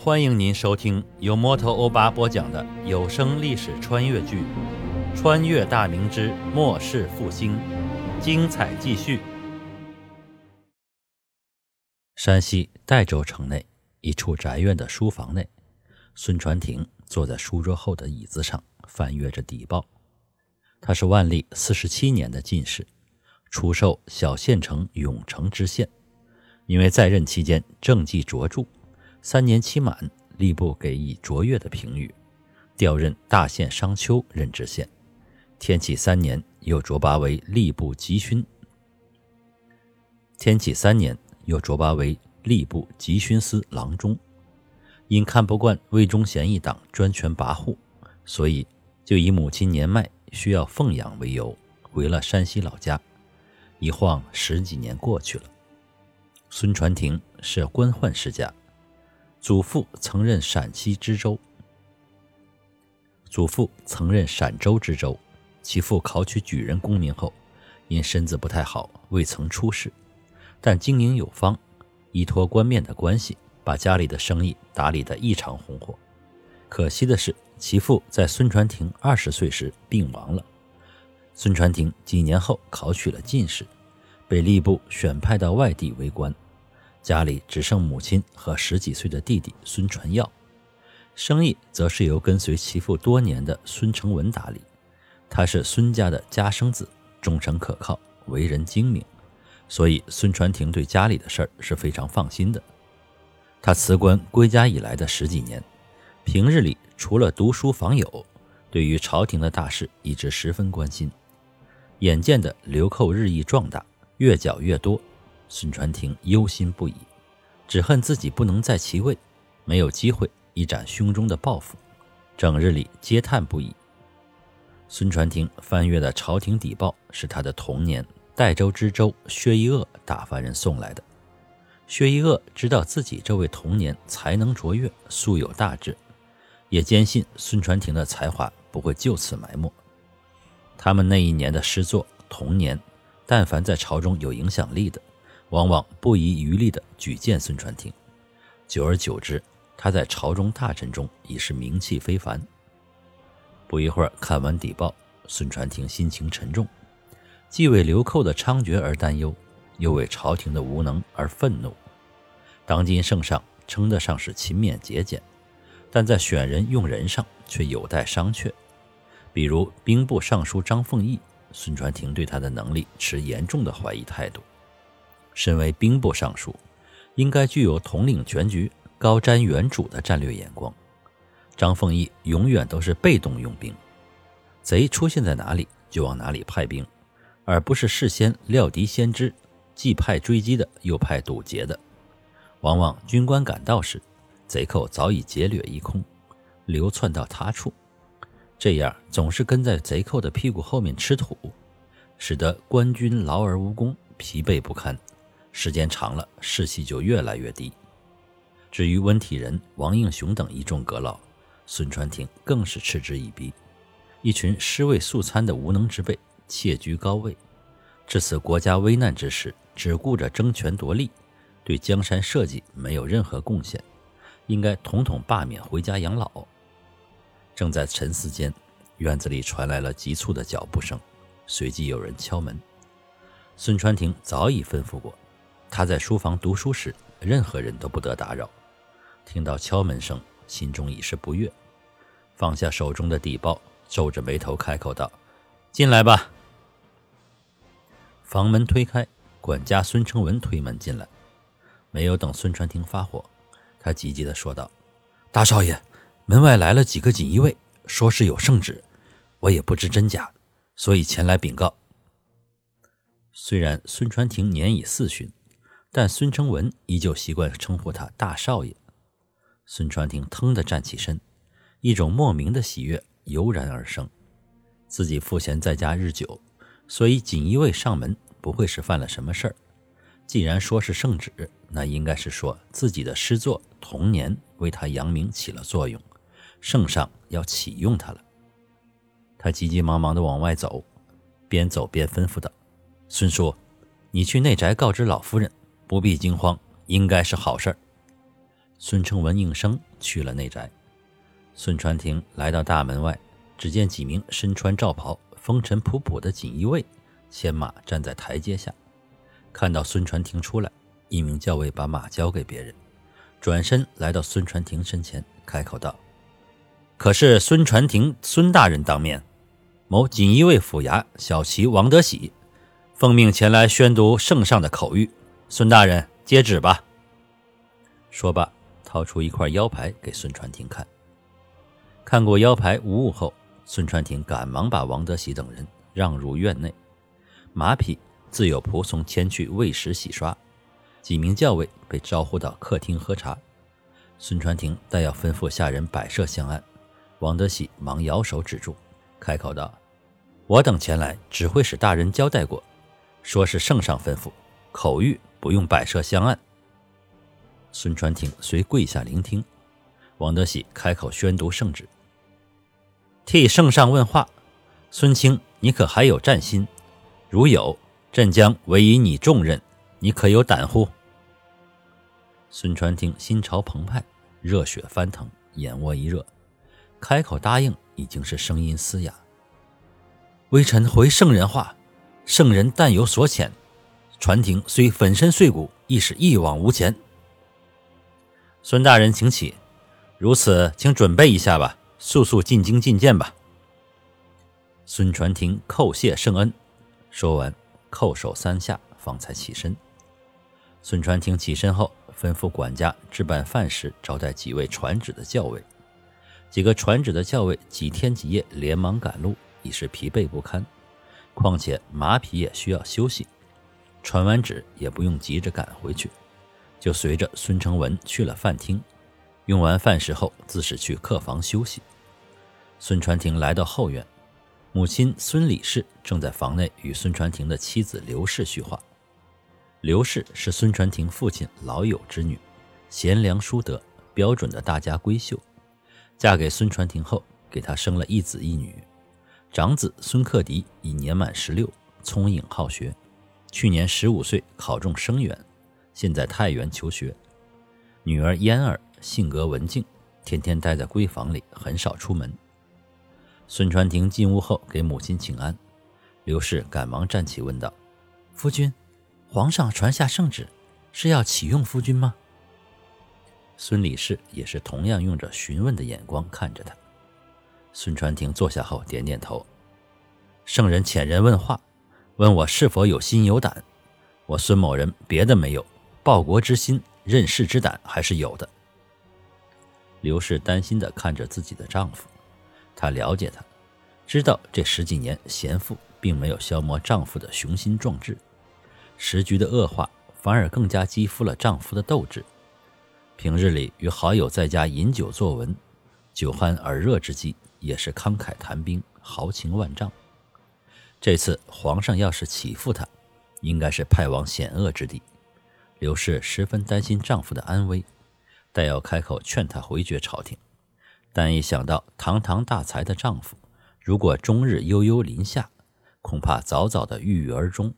欢迎您收听由摩托欧巴播讲的有声历史穿越剧《穿越大明之末世复兴》，精彩继续。山西代州城内一处宅院的书房内，孙传庭坐在书桌后的椅子上，翻阅着邸报。他是万历四十七年的进士，出授小县城永城知县。因为在任期间政绩卓著。三年期满，吏部给予卓越的评语，调任大县商丘任知县。天启三年，又擢拔为吏部集勋。天启三年，又擢拔为吏部集勋司郎中。因看不惯魏忠贤一党专权跋扈，所以就以母亲年迈需要奉养为由，回了山西老家。一晃十几年过去了，孙传庭是官宦世家。祖父曾任陕西知州，祖父曾任陕州知州，其父考取举人功名后，因身子不太好，未曾出仕，但经营有方，依托官面的关系，把家里的生意打理得异常红火。可惜的是，其父在孙传庭二十岁时病亡了。孙传庭几年后考取了进士，被吏部选派到外地为官。家里只剩母亲和十几岁的弟弟孙传耀，生意则是由跟随其父多年的孙承文打理。他是孙家的家生子，忠诚可靠，为人精明，所以孙传庭对家里的事儿是非常放心的。他辞官归家以来的十几年，平日里除了读书访友，对于朝廷的大事一直十分关心。眼见的流寇日益壮大，越剿越多。孙传庭忧心不已，只恨自己不能在其位，没有机会一展胸中的抱负，整日里嗟叹不已。孙传庭翻阅的朝廷邸报是他的童年代州知州薛一恶打发人送来的。薛一恶知道自己这位童年才能卓越，素有大志，也坚信孙传庭的才华不会就此埋没。他们那一年的诗作《童年》，但凡在朝中有影响力的。往往不遗余力地举荐孙传庭，久而久之，他在朝中大臣中已是名气非凡。不一会儿，看完邸报，孙传庭心情沉重，既为流寇的猖獗而担忧，又为朝廷的无能而愤怒。当今圣上称得上是勤勉节俭，但在选人用人上却有待商榷。比如兵部尚书张凤毅，孙传庭对他的能力持严重的怀疑态度。身为兵部尚书，应该具有统领全局、高瞻远瞩的战略眼光。张凤毅永远都是被动用兵，贼出现在哪里就往哪里派兵，而不是事先料敌先知，既派追击的，又派堵截的。往往军官赶到时，贼寇早已劫掠一空，流窜到他处。这样总是跟在贼寇的屁股后面吃土，使得官军劳而无功，疲惫不堪。时间长了，士气就越来越低。至于温体仁、王应熊等一众阁老，孙传庭更是嗤之以鼻。一群尸位素餐的无能之辈，窃居高位，至此国家危难之时，只顾着争权夺利，对江山社稷没有任何贡献，应该统统罢免，回家养老。正在沉思间，院子里传来了急促的脚步声，随即有人敲门。孙传庭早已吩咐过。他在书房读书时，任何人都不得打扰。听到敲门声，心中已是不悦，放下手中的底报，皱着眉头开口道：“进来吧。”房门推开，管家孙承文推门进来，没有等孙传庭发火，他急急地说道：“大少爷，门外来了几个锦衣卫，说是有圣旨，我也不知真假，所以前来禀告。”虽然孙传庭年已四旬。但孙承文依旧习惯称呼他大少爷。孙传庭腾地站起身，一种莫名的喜悦油然而生。自己赋闲在家日久，所以锦衣卫上门不会是犯了什么事儿。既然说是圣旨，那应该是说自己的诗作《童年》为他扬名起了作用，圣上要启用他了。他急急忙忙地往外走，边走边吩咐道：“孙叔，你去内宅告知老夫人。”不必惊慌，应该是好事儿。孙承文应声去了内宅。孙传庭来到大门外，只见几名身穿罩袍、风尘仆仆的锦衣卫牵马站在台阶下。看到孙传庭出来，一名教尉把马交给别人，转身来到孙传庭身前，开口道：“可是孙传庭孙大人当面，某锦衣卫府衙小旗王德喜，奉命前来宣读圣上的口谕。孙大人接旨吧。”说罢，掏出一块腰牌给孙传庭看。看过腰牌无误后，孙传庭赶忙把王德喜等人让入院内，马匹自有仆从牵去喂食洗刷，几名教尉被招呼到客厅喝茶。孙传庭待要吩咐下人摆设香案，王德喜忙摇手止住，开口道：“我等前来只会使大人交代过，说是圣上吩咐，口谕不用摆设香案。”孙传庭遂跪下聆听，王德喜开口宣读圣旨。替圣上问话，孙清，你可还有战心？如有，朕将委以你重任，你可有胆乎？孙传庭心潮澎湃，热血翻腾，眼窝一热，开口答应已经是声音嘶哑。微臣回圣人话，圣人但有所遣，传庭虽粉身碎骨，亦是一往无前。孙大人，请起。如此，请准备一下吧。速速进京觐见吧。孙传庭叩谢圣恩，说完叩首三下，方才起身。孙传庭起身后，吩咐管家置办饭食，招待几位传旨的校尉。几个传旨的校尉几天几夜连忙赶路，已是疲惫不堪。况且马匹也需要休息，传完旨也不用急着赶回去，就随着孙承文去了饭厅。用完饭食后，自是去客房休息。孙传庭来到后院，母亲孙李氏正在房内与孙传庭的妻子刘氏叙话。刘氏是孙传庭父亲老友之女，贤良淑德，标准的大家闺秀。嫁给孙传庭后，给他生了一子一女。长子孙克迪已年满十六，聪颖好学，去年十五岁考中生员，现在太原求学。女儿嫣儿。性格文静，天天待在闺房里，很少出门。孙传庭进屋后给母亲请安，刘氏赶忙站起问道：“夫君，皇上传下圣旨，是要启用夫君吗？”孙李氏也是同样用着询问的眼光看着他。孙传庭坐下后点点头：“圣人遣人问话，问我是否有心有胆。我孙某人别的没有，报国之心、任事之胆还是有的。”刘氏担心地看着自己的丈夫，她了解他，知道这十几年贤妇并没有消磨丈夫的雄心壮志，时局的恶化反而更加激发了丈夫的斗志。平日里与好友在家饮酒作文，酒酣耳热之际也是慷慨谈兵，豪情万丈。这次皇上要是起复他，应该是派往险恶之地。刘氏十分担心丈夫的安危。待要开口劝她回绝朝廷，但一想到堂堂大才的丈夫，如果终日悠悠临下，恐怕早早的郁郁而终。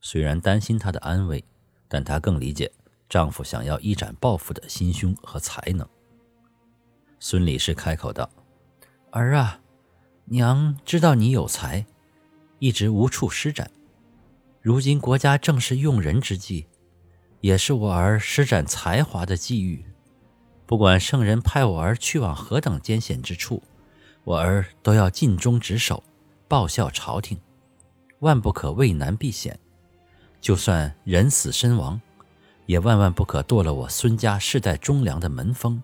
虽然担心她的安危，但她更理解丈夫想要一展抱负的心胸和才能。孙李氏开口道：“儿啊，娘知道你有才，一直无处施展。如今国家正是用人之际，也是我儿施展才华的机遇。”不管圣人派我儿去往何等艰险之处，我儿都要尽忠职守，报效朝廷，万不可畏难避险。就算人死身亡，也万万不可堕了我孙家世代忠良的门风。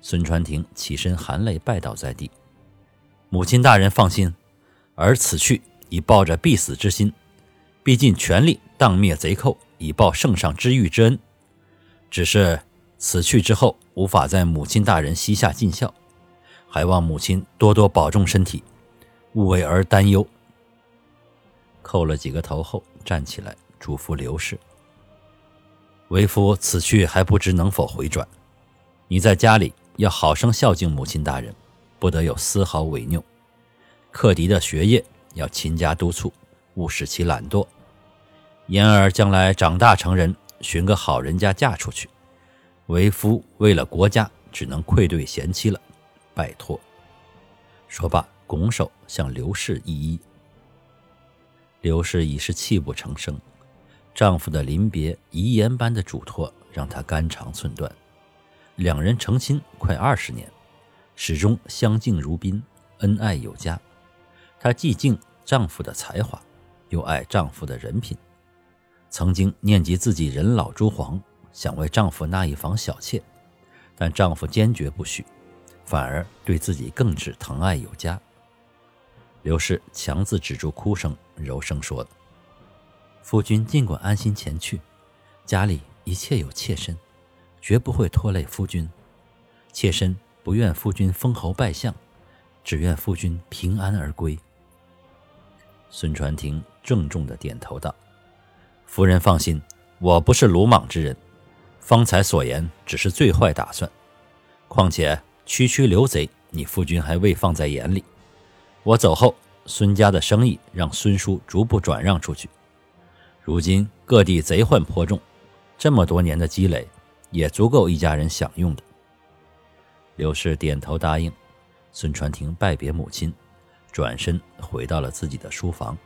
孙传庭起身含泪拜倒在地：“母亲大人放心，而此去已抱着必死之心，必尽全力荡灭贼寇，以报圣上知遇之恩。只是……”此去之后，无法在母亲大人膝下尽孝，还望母亲多多保重身体，勿为儿担忧。叩了几个头后，站起来嘱咐刘氏：“为夫此去还不知能否回转，你在家里要好生孝敬母亲大人，不得有丝毫违拗。克迪的学业要勤加督促，勿使其懒惰。嫣儿将来长大成人，寻个好人家嫁出去。”为夫为了国家，只能愧对贤妻了，拜托。说罢，拱手向刘氏一揖。刘氏已是泣不成声，丈夫的临别遗言般的嘱托，让她肝肠寸断。两人成亲快二十年，始终相敬如宾，恩爱有加。她既敬丈夫的才华，又爱丈夫的人品。曾经念及自己人老珠黄。想为丈夫纳一房小妾，但丈夫坚决不许，反而对自己更是疼爱有加。刘氏强自止住哭声，柔声说：“夫君尽管安心前去，家里一切有妾身，绝不会拖累夫君。妾身不愿夫君封侯拜相，只愿夫君平安而归。”孙传庭郑重地点头道：“夫人放心，我不是鲁莽之人。”方才所言只是最坏打算，况且区区刘贼，你夫君还未放在眼里。我走后，孙家的生意让孙叔逐步转让出去。如今各地贼患颇重，这么多年的积累，也足够一家人享用的。刘氏点头答应。孙传庭拜别母亲，转身回到了自己的书房。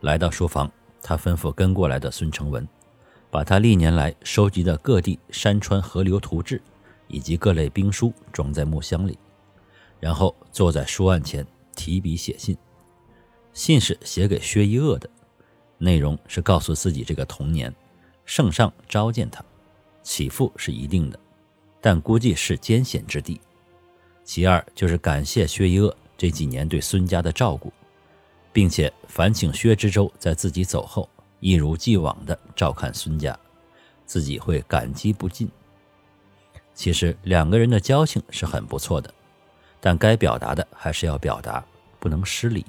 来到书房，他吩咐跟过来的孙成文。把他历年来收集的各地山川河流图志，以及各类兵书装在木箱里，然后坐在书案前提笔写信。信是写给薛一恶的，内容是告诉自己这个童年，圣上召见他，起复是一定的，但估计是艰险之地。其二就是感谢薛一恶这几年对孙家的照顾，并且烦请薛知州在自己走后。一如既往地照看孙家，自己会感激不尽。其实两个人的交情是很不错的，但该表达的还是要表达，不能失礼。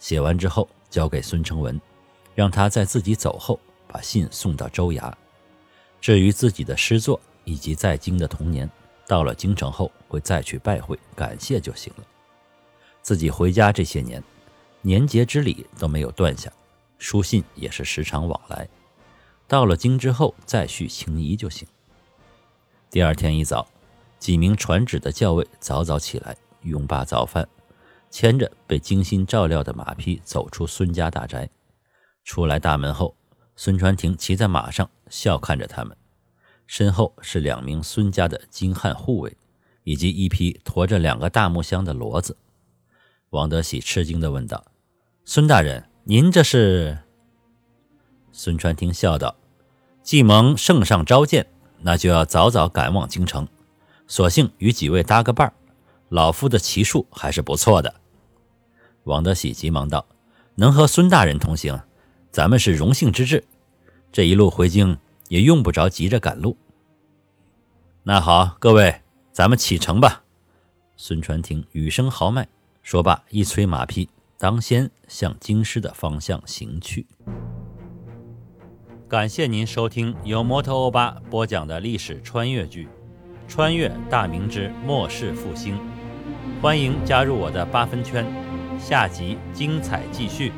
写完之后交给孙成文，让他在自己走后把信送到州衙。至于自己的诗作以及在京的童年，到了京城后会再去拜会感谢就行了。自己回家这些年，年节之礼都没有断下。书信也是时常往来，到了京之后再续情谊就行。第二天一早，几名传旨的校尉早早起来，用罢早饭，牵着被精心照料的马匹走出孙家大宅。出来大门后，孙传庭骑在马上，笑看着他们，身后是两名孙家的精悍护卫，以及一匹驮着两个大木箱的骡子。王德喜吃惊地问道：“孙大人。”您这是？孙传庭笑道：“既蒙圣上召见，那就要早早赶往京城，索性与几位搭个伴儿。老夫的骑术还是不错的。”王德喜急忙道：“能和孙大人同行，咱们是荣幸之至。这一路回京，也用不着急着赶路。”那好，各位，咱们启程吧。孙传庭语声豪迈，说罢一催马匹。当先向京师的方向行去。感谢您收听由摩托欧巴播讲的历史穿越剧《穿越大明之末世复兴》，欢迎加入我的八分圈，下集精彩继续。